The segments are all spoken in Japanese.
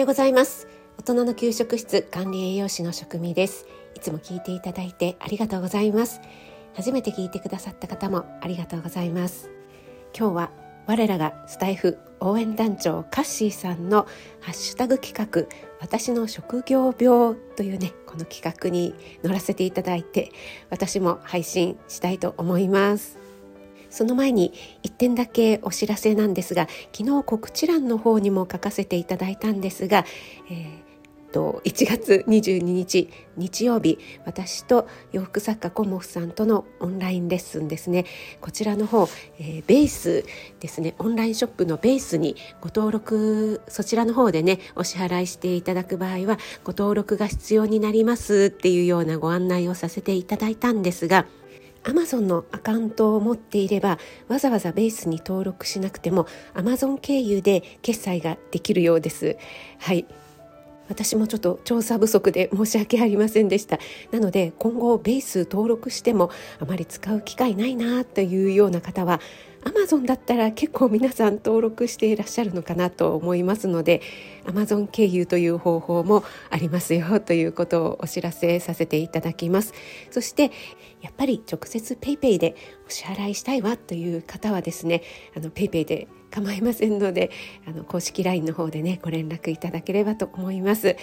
ようございます。大人の給食室管理栄養士の職味です。いつも聞いていただいてありがとうございます。初めて聞いてくださった方もありがとうございます。今日は我らがスタイフ応援団長カッシーさんのハッシュタグ企画私の職業病というねこの企画に乗らせていただいて私も配信したいと思います。その前に1点だけお知らせなんですが昨日告知欄の方にも書かせていただいたんですが、えーと1月22日日曜日私と洋服作家コモフさんとのオンラインレッスンですね。こちらの方、えー、ベースですね。オンラインショップのベースにご登録そちらの方でねお支払いしていただく場合はご登録が必要になりますっていうようなご案内をさせていただいたんですが Amazon のアカウントを持っていればわざわざベースに登録しなくても Amazon 経由で決済ができるようです。はい私もちょっと調査不足で申し訳ありませんでしたなので今後ベース登録してもあまり使う機会ないなというような方はアマゾンだったら結構皆さん登録していらっしゃるのかなと思いますのでアマゾン経由という方法もありますよということをお知らせさせていただきます。そしてやっぱり直接 PayPay でお支払いしたいわという方はですねあの PayPay で構いませんのであの公式 LINE の方でねご連絡いただければと思います。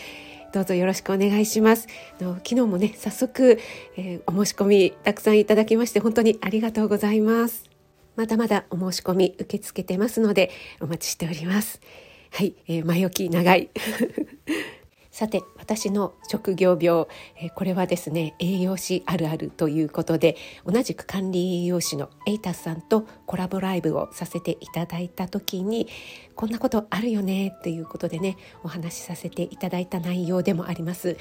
どうぞよろしくお願いします。の昨日もね早速、えー、お申し込みたくさんいただきまして本当にありがとうございます。まだまだお申し込み受け付けてますのでお待ちしております。はい、えー、前置き長い。さて私の職業病、えー、これはですね栄養士あるあるということで同じく管理栄養士のエイタスさんとコラボライブをさせていただいた時にこんなことあるよねっていうことでねお話しさせていただいた内容でもあります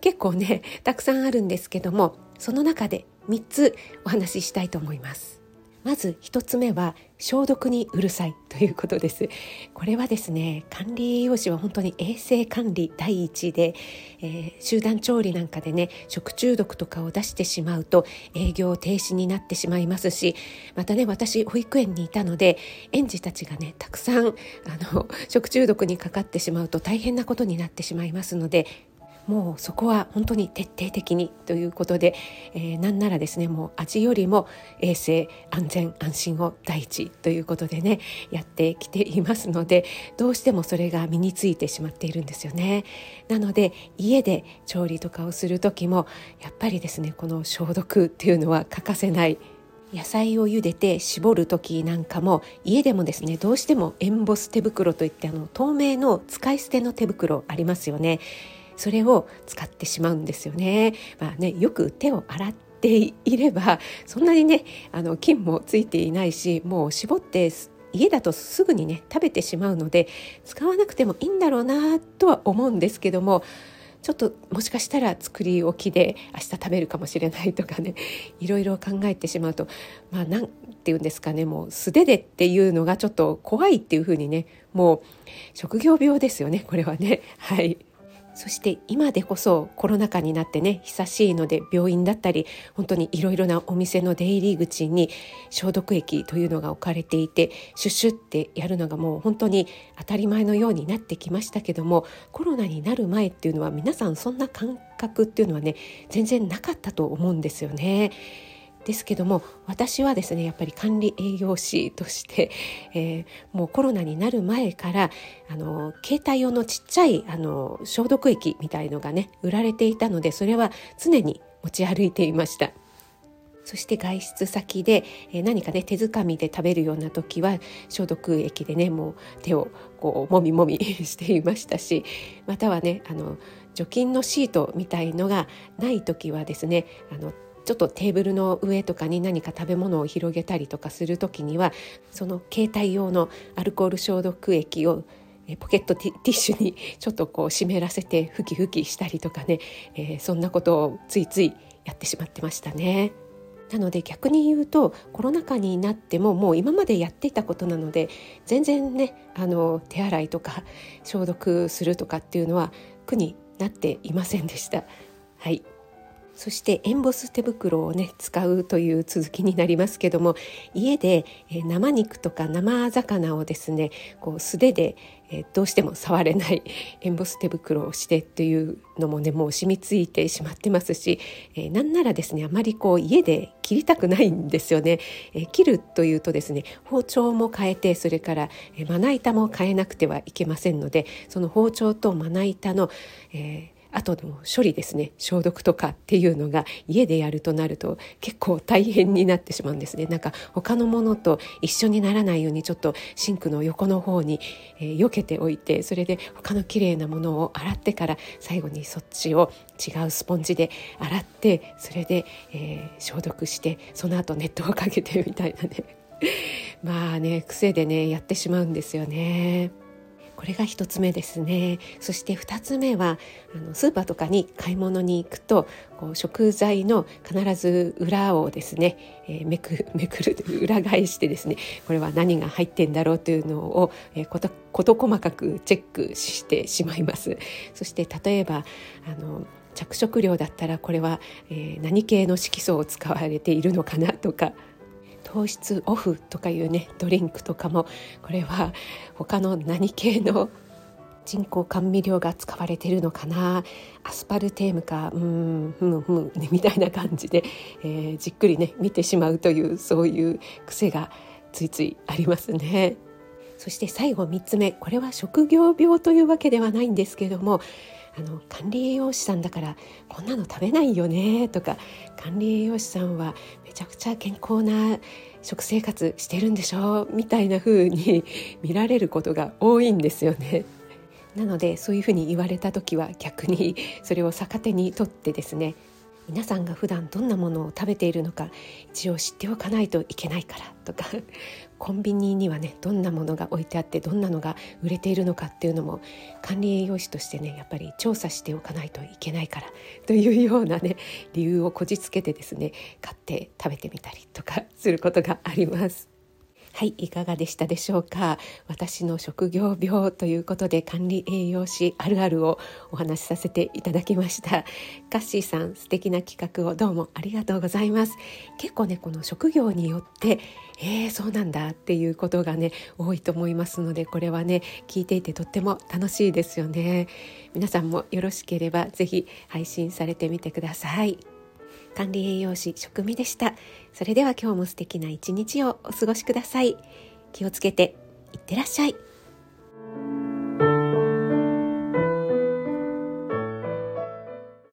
結構ねたくさんあるんですけどもその中で3つお話ししたいと思いますまず1つ目は消毒にうるさいということです。これはですね管理栄養士は本当に衛生管理第一で、えー、集団調理なんかでね食中毒とかを出してしまうと営業停止になってしまいますしまたね私保育園にいたので園児たちがねたくさんあの食中毒にかかってしまうと大変なことになってしまいますのでもうそこは本当に徹底的にということで、えー、なんならですねもう味よりも衛生安全安心を第一ということでねやってきていますのでどうしてもそれが身についてしまっているんですよね。なので家で調理とかをする時もやっぱりですねこの消毒っていうのは欠かせない野菜を茹でて絞る時なんかも家でもですねどうしてもエンボス手袋といってあの透明の使い捨ての手袋ありますよねそれを使ってしまうんですよね。まあねよく手を洗っていればそんなにねあの菌もついていないしもう絞って家だとすぐにね食べてしまうので使わなくてもいいんだろうなとは思うんですけどもちょっともしかしたら作り置きで明日食べるかもしれないとかねいろいろ考えてしまうとまあ何て言うんですかねもう素手でっていうのがちょっと怖いっていうふうにねもう職業病ですよねこれはねはい。そして今でこそコロナ禍になってね久しいので病院だったり本当にいろいろなお店の出入り口に消毒液というのが置かれていてシュッシュってやるのがもう本当に当たり前のようになってきましたけどもコロナになる前っていうのは皆さんそんな感覚っていうのはね全然なかったと思うんですよね。ですけども私はですねやっぱり管理栄養士として、えー、もうコロナになる前からあの携帯用のちっちゃいあの消毒液みたいのがね売られていたのでそれは常に持ち歩いていました。そして外出先で、え何かね手づかみで食べるような時は消毒液でねもう手をこうもみもみ していましたしまたはねあの除菌のシートみたいのがない時はですねあのちょっとテーブルの上とかに何か食べ物を広げたりとかする時にはその携帯用のアルコール消毒液をポケットティッシュにちょっとこう湿らせてふきふきしたりとかね、えー、そんなことをついついやってしまってましたね。なので逆に言うとコロナ禍になってももう今までやっていたことなので全然ねあの手洗いとか消毒するとかっていうのは苦になっていませんでした。はいそしてエンボス手袋をね使うという続きになりますけども家で、え生肉とか生魚をですねこう素手で、えどうしても触れないエンボス手袋をしてっていうのもねもう染みついてしまってますし、えなんならですねあまりこう家で切りたくないんですよね、え切るというとですね包丁も変えてそれから、えまな板も変えなくてはいけませんのでその包丁とまな板の、えー後の処理ですね。消毒とかっていうのが家でやるとなると結構大変になってしまうんですね。なんか他のものと一緒にならないようにちょっとシンクの横の方に、えー、避けておいてそれで他の綺麗なものを洗ってから最後にそっちを違うスポンジで洗ってそれで、えー、消毒してその後ネットをかけてみたいなね。まあね癖でねやってしまうんですよね。これが1つ目ですね。そして2つ目はあのスーパーとかに買い物に行くとこう食材の必ず裏をですね、えー、めく めくる裏返してですねこれは何が入ってんだろうというのを、えー、こと事細かくチェックしてしまいます。そして例えばあの着色料だったらこれは、えー、何系の色素を使われているのかなとか糖質オフとかいうねドリンクとかもこれは他の何系の人工甘味料が使われてるのかなアスパルテームかうんふむふむ、ね、みたいな感じで、えー、じっくりね見てしまうというそういう癖がついついありますね。そして最後3つ目これは職業病というわけではないんですけどもあの管理栄養士さんだからこんなの食べないよねとか管理栄養士さんはめちゃくちゃ健康な食生活してるんでしょみたいな風に見られることが多いんですよね。なのでそういうふうに言われた時は逆にそれを逆手にとってですね皆さんが普段どんなものを食べているのか一応知っておかないといけないからとか コンビニにはねどんなものが置いてあってどんなのが売れているのかっていうのも管理栄養士としてねやっぱり調査しておかないといけないからというようなね理由をこじつけてですね買って食べてみたりとかすることがあります。はいいかがでしたでしょうか？私の職業病ということで管理栄養士あるあるをお話しさせていただきました。カッシーさん素敵な企画をどうもありがとうございます。結構ねこの職業によってえー、そうなんだっていうことがね多いと思いますのでこれはね聞いていてとっても楽しいですよね。皆さんもよろしければぜひ配信されてみてください。管理栄養士食味でした。それでは今日も素敵な一日をお過ごしください。気をつけていってらっしゃい。